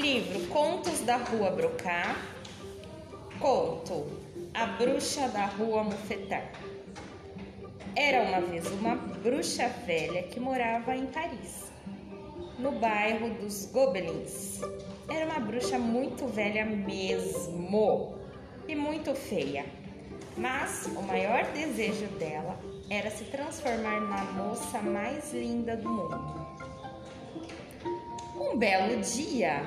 Livro Contos da Rua Brocá. Conto A Bruxa da Rua Mufetar. Era uma vez uma bruxa velha que morava em Paris, no bairro dos Gobelins. Era uma bruxa muito velha mesmo e muito feia. Mas o maior desejo dela era se transformar na moça mais linda do mundo. Um belo dia,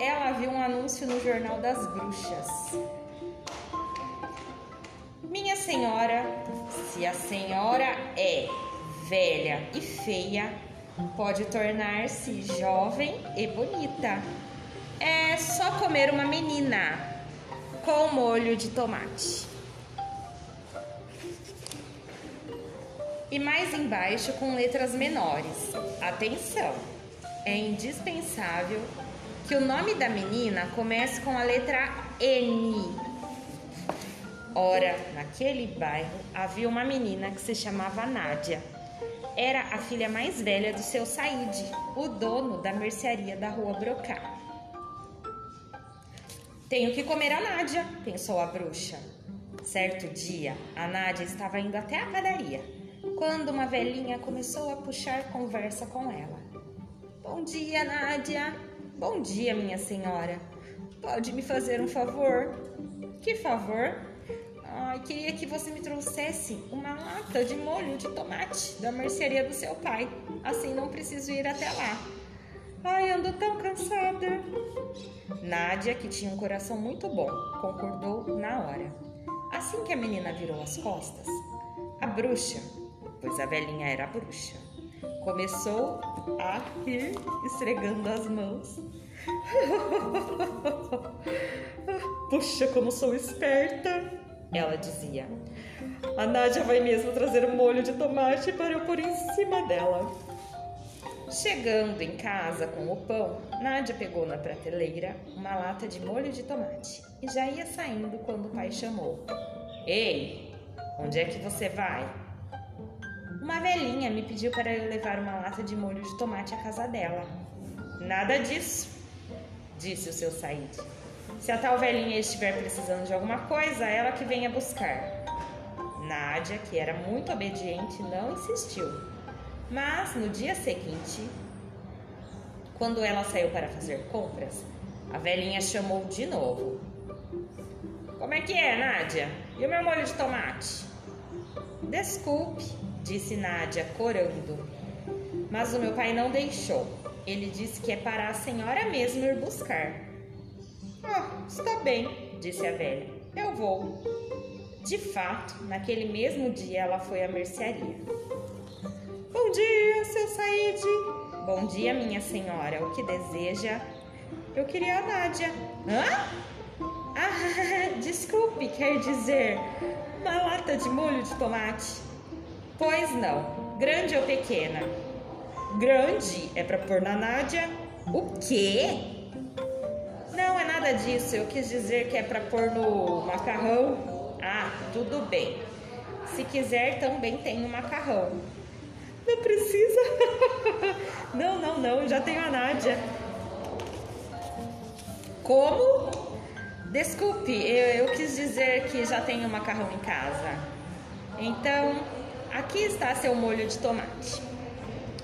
ela viu um anúncio no Jornal das Bruxas. Minha senhora, se a senhora é velha e feia, pode tornar-se jovem e bonita. É só comer uma menina com molho de tomate. E mais embaixo com letras menores. Atenção! É indispensável que o nome da menina comece com a letra N. Ora, naquele bairro havia uma menina que se chamava Nádia. Era a filha mais velha do seu Said, o dono da mercearia da rua Brocá. Tenho que comer a Nádia, pensou a bruxa. Certo dia, a Nádia estava indo até a padaria, quando uma velhinha começou a puxar conversa com ela. Bom dia, Nádia. Bom dia, minha senhora. Pode me fazer um favor? Que favor? Ai, queria que você me trouxesse uma lata de molho de tomate da mercearia do seu pai. Assim não preciso ir até lá. Ai, ando tão cansada. Nádia, que tinha um coração muito bom, concordou na hora. Assim que a menina virou as costas, a bruxa, pois a velhinha era bruxa, começou a rir, esfregando as mãos. Puxa, como sou esperta! Ela dizia. A Nádia vai mesmo trazer um molho de tomate para eu pôr em cima dela. Chegando em casa com o pão, Nádia pegou na prateleira uma lata de molho de tomate e já ia saindo quando o pai chamou. Ei, onde é que você vai? Uma velhinha me pediu para levar uma lata de molho de tomate à casa dela. Nada disso, disse o seu Said. Se a tal velhinha estiver precisando de alguma coisa, ela que venha buscar. Nádia, que era muito obediente, não insistiu. Mas no dia seguinte, quando ela saiu para fazer compras, a velhinha chamou de novo. Como é que é, Nádia? E o meu molho de tomate? Desculpe, disse Nádia, corando. Mas o meu pai não deixou. Ele disse que é para a senhora mesmo ir buscar. Ah, está bem, disse a velha. Eu vou. De fato, naquele mesmo dia ela foi à mercearia. Bom dia, seu Said. Bom dia, minha senhora. O que deseja? Eu queria a Nádia. Hã? Ah, desculpe, quer dizer uma lata de molho de tomate? Pois não. Grande ou pequena? Grande é para pôr na Nádia. O quê? nada disso. Eu quis dizer que é para pôr no macarrão. Ah, tudo bem. Se quiser, também tem o macarrão. Não precisa. não, não, não. Já tenho a Nádia. Como? Desculpe, eu, eu quis dizer que já tenho macarrão em casa. Então, aqui está seu molho de tomate.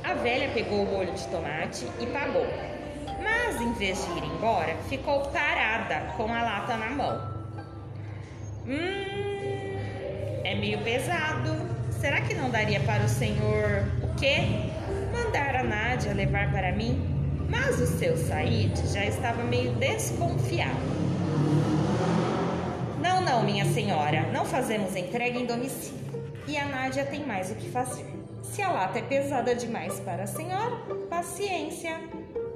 A velha pegou o molho de tomate e pagou mas em vez de ir embora, ficou parada com a lata na mão. Hum, é meio pesado. Será que não daria para o senhor o quê? Mandar a Nádia levar para mim? Mas o seu Said já estava meio desconfiado. Não, não, minha senhora, não fazemos entrega em domicílio. E a Nádia tem mais o que fazer. Se a lata é pesada demais para a senhora, paciência,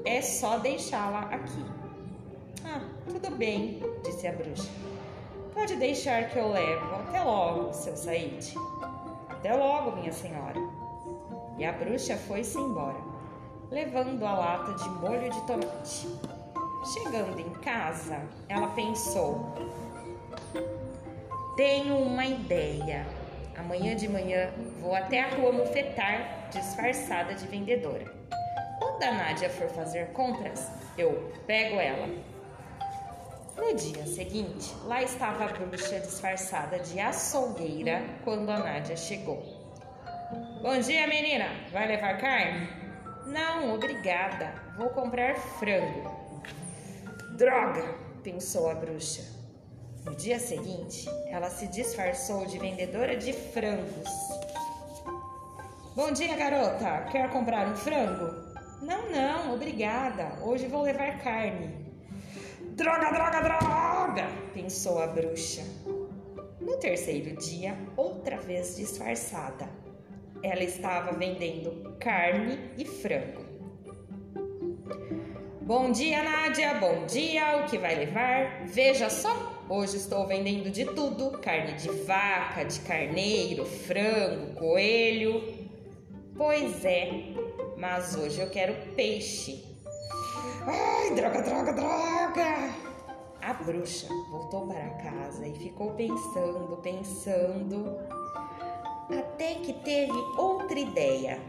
é só deixá-la aqui. Ah, tudo bem, disse a bruxa. Pode deixar que eu levo. Até logo, seu Said. Até logo, minha senhora. E a bruxa foi-se embora, levando a lata de molho de tomate. Chegando em casa, ela pensou: Tenho uma ideia. Amanhã de manhã vou até a rua Mufetar, disfarçada de vendedora Quando a Nádia for fazer compras, eu pego ela. No dia seguinte, lá estava a bruxa disfarçada de açougueira quando a Nádia chegou. Bom dia, menina! Vai levar carne? Não, obrigada. Vou comprar frango. Droga! pensou a bruxa. No dia seguinte, ela se disfarçou de vendedora de frangos. Bom dia, garota! Quer comprar um frango? Não, não, obrigada. Hoje vou levar carne. Droga, droga, droga! pensou a bruxa. No terceiro dia, outra vez disfarçada, ela estava vendendo carne e frango. Bom dia, Nádia. Bom dia. O que vai levar? Veja só, hoje estou vendendo de tudo: carne de vaca, de carneiro, frango, coelho. Pois é, mas hoje eu quero peixe. Ai, droga, droga, droga! A bruxa voltou para casa e ficou pensando, pensando, até que teve outra ideia.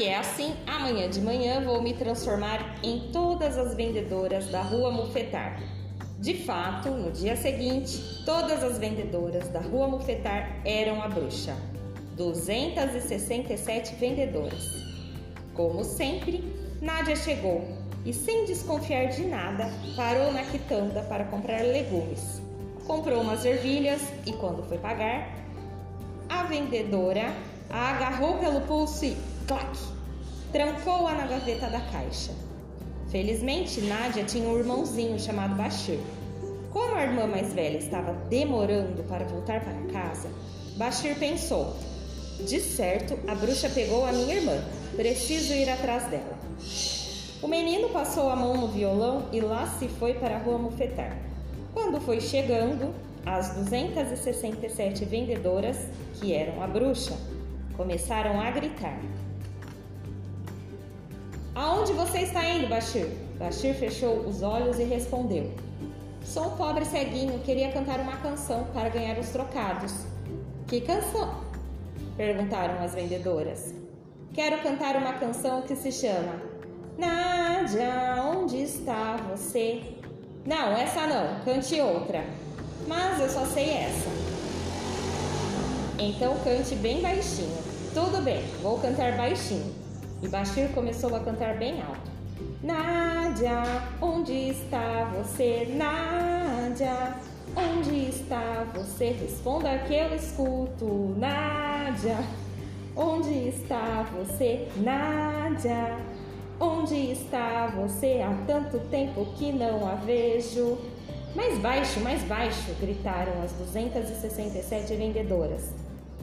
Que é assim, amanhã de manhã vou me transformar em todas as vendedoras da rua Mufetar. De fato, no dia seguinte, todas as vendedoras da rua Mufetar eram a bruxa. 267 vendedoras. Como sempre, Nádia chegou e, sem desconfiar de nada, parou na quitanda para comprar legumes. Comprou umas ervilhas e, quando foi pagar, a vendedora a agarrou pelo pulso e, clac, trancou-a na gaveta da caixa. Felizmente, Nádia tinha um irmãozinho chamado Bashir. Como a irmã mais velha estava demorando para voltar para casa, Bashir pensou: de certo, a bruxa pegou a minha irmã, preciso ir atrás dela. O menino passou a mão no violão e lá se foi para a rua Mufetar. Quando foi chegando, as 267 vendedoras, que eram a bruxa, começaram a gritar: Aonde você está indo, Bashir? Bashir fechou os olhos e respondeu: Sou um pobre ceguinho, queria cantar uma canção para ganhar os trocados. Que canção? perguntaram as vendedoras. Quero cantar uma canção que se chama Nádia, onde está você? Não, essa não, cante outra. Mas eu só sei essa. Então cante bem baixinho. Tudo bem, vou cantar baixinho. E Bashir começou a cantar bem alto. Nádia, onde está você? Nádia, onde está você? Responda que eu escuto. Nádia, onde está você? Nádia, onde está você? Há tanto tempo que não a vejo. Mais baixo, mais baixo, gritaram as 267 vendedoras.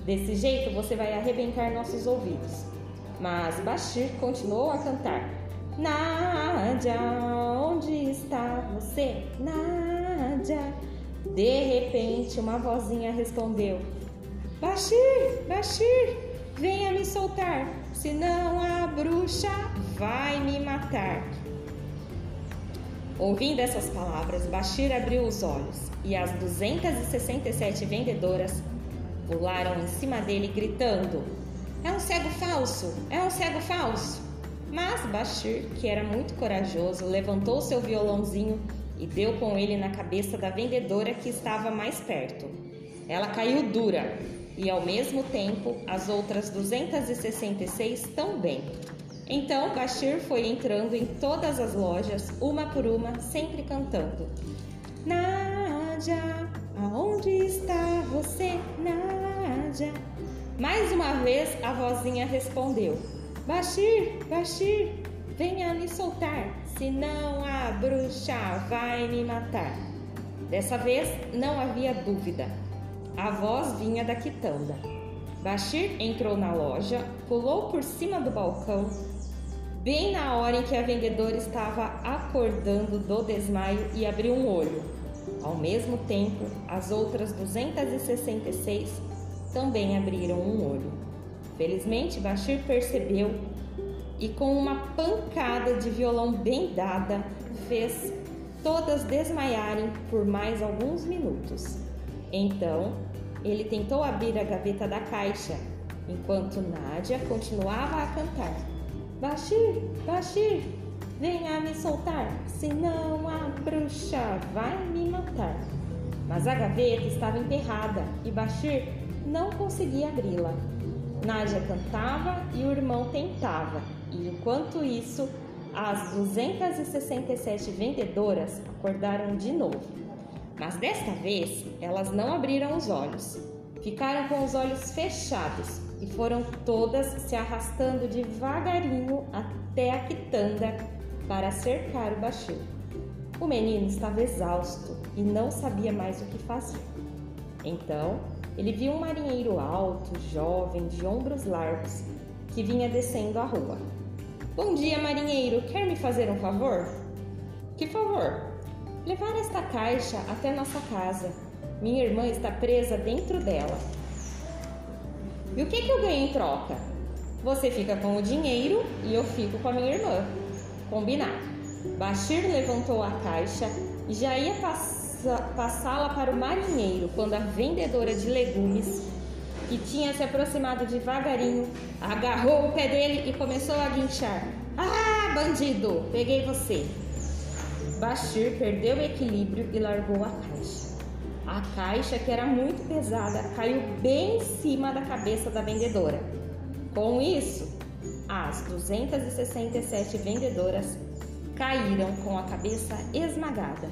Desse jeito você vai arrebentar nossos ouvidos. Mas Bashir continuou a cantar. Nádia, onde está você? Nádia. De repente, uma vozinha respondeu: Bashir, Bashir, venha me soltar, senão a bruxa vai me matar. Ouvindo essas palavras, Bashir abriu os olhos e as 267 vendedoras pularam em cima dele, gritando: É um cego falso! É um cego falso! Mas Bashir, que era muito corajoso, levantou seu violãozinho e deu com ele na cabeça da vendedora que estava mais perto. Ela caiu dura e, ao mesmo tempo, as outras 266 também. Então Bashir foi entrando em todas as lojas, uma por uma, sempre cantando: Nádia, aonde está você, Nádia? Mais uma vez a vozinha respondeu: Bashir, Bashir, venha me soltar, senão a bruxa vai me matar. Dessa vez não havia dúvida. A voz vinha da quitanda. Bashir entrou na loja, pulou por cima do balcão, bem na hora em que a vendedora estava acordando do desmaio e abriu um olho. Ao mesmo tempo, as outras 266 também abriram um olho. Felizmente, Bashir percebeu e com uma pancada de violão bem dada fez todas desmaiarem por mais alguns minutos. Então, ele tentou abrir a gaveta da caixa, enquanto Nádia continuava a cantar. Bashir, Bashir, venha me soltar, senão a bruxa vai me matar. Mas a gaveta estava emperrada e Bashir não conseguia abri-la. Nádia cantava e o irmão tentava, e enquanto isso, as 267 vendedoras acordaram de novo. Mas desta vez, elas não abriram os olhos. Ficaram com os olhos fechados e foram todas se arrastando devagarinho até a quitanda para cercar o Bashir. O menino estava exausto e não sabia mais o que fazer. Então, ele viu um marinheiro alto, jovem, de ombros largos, que vinha descendo a rua. Bom dia, marinheiro. Quer me fazer um favor? Que favor? Levar esta caixa até nossa casa. Minha irmã está presa dentro dela. E o que, que eu ganho em troca? Você fica com o dinheiro e eu fico com a minha irmã. Combinado. Bashir levantou a caixa e já ia passá-la para o marinheiro quando a vendedora de legumes, que tinha se aproximado devagarinho, agarrou o pé dele e começou a guinchar. Ah, bandido, peguei você. Bashir perdeu o equilíbrio e largou a caixa. A caixa, que era muito pesada, caiu bem em cima da cabeça da vendedora. Com isso, as 267 vendedoras caíram com a cabeça esmagada.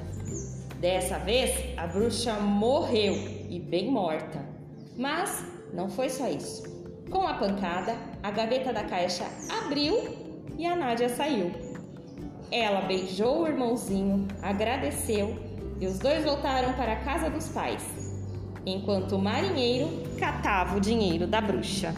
Dessa vez, a bruxa morreu e bem morta. Mas não foi só isso. Com a pancada, a gaveta da caixa abriu e a Nádia saiu. Ela beijou o irmãozinho, agradeceu e os dois voltaram para a casa dos pais, enquanto o marinheiro catava o dinheiro da bruxa.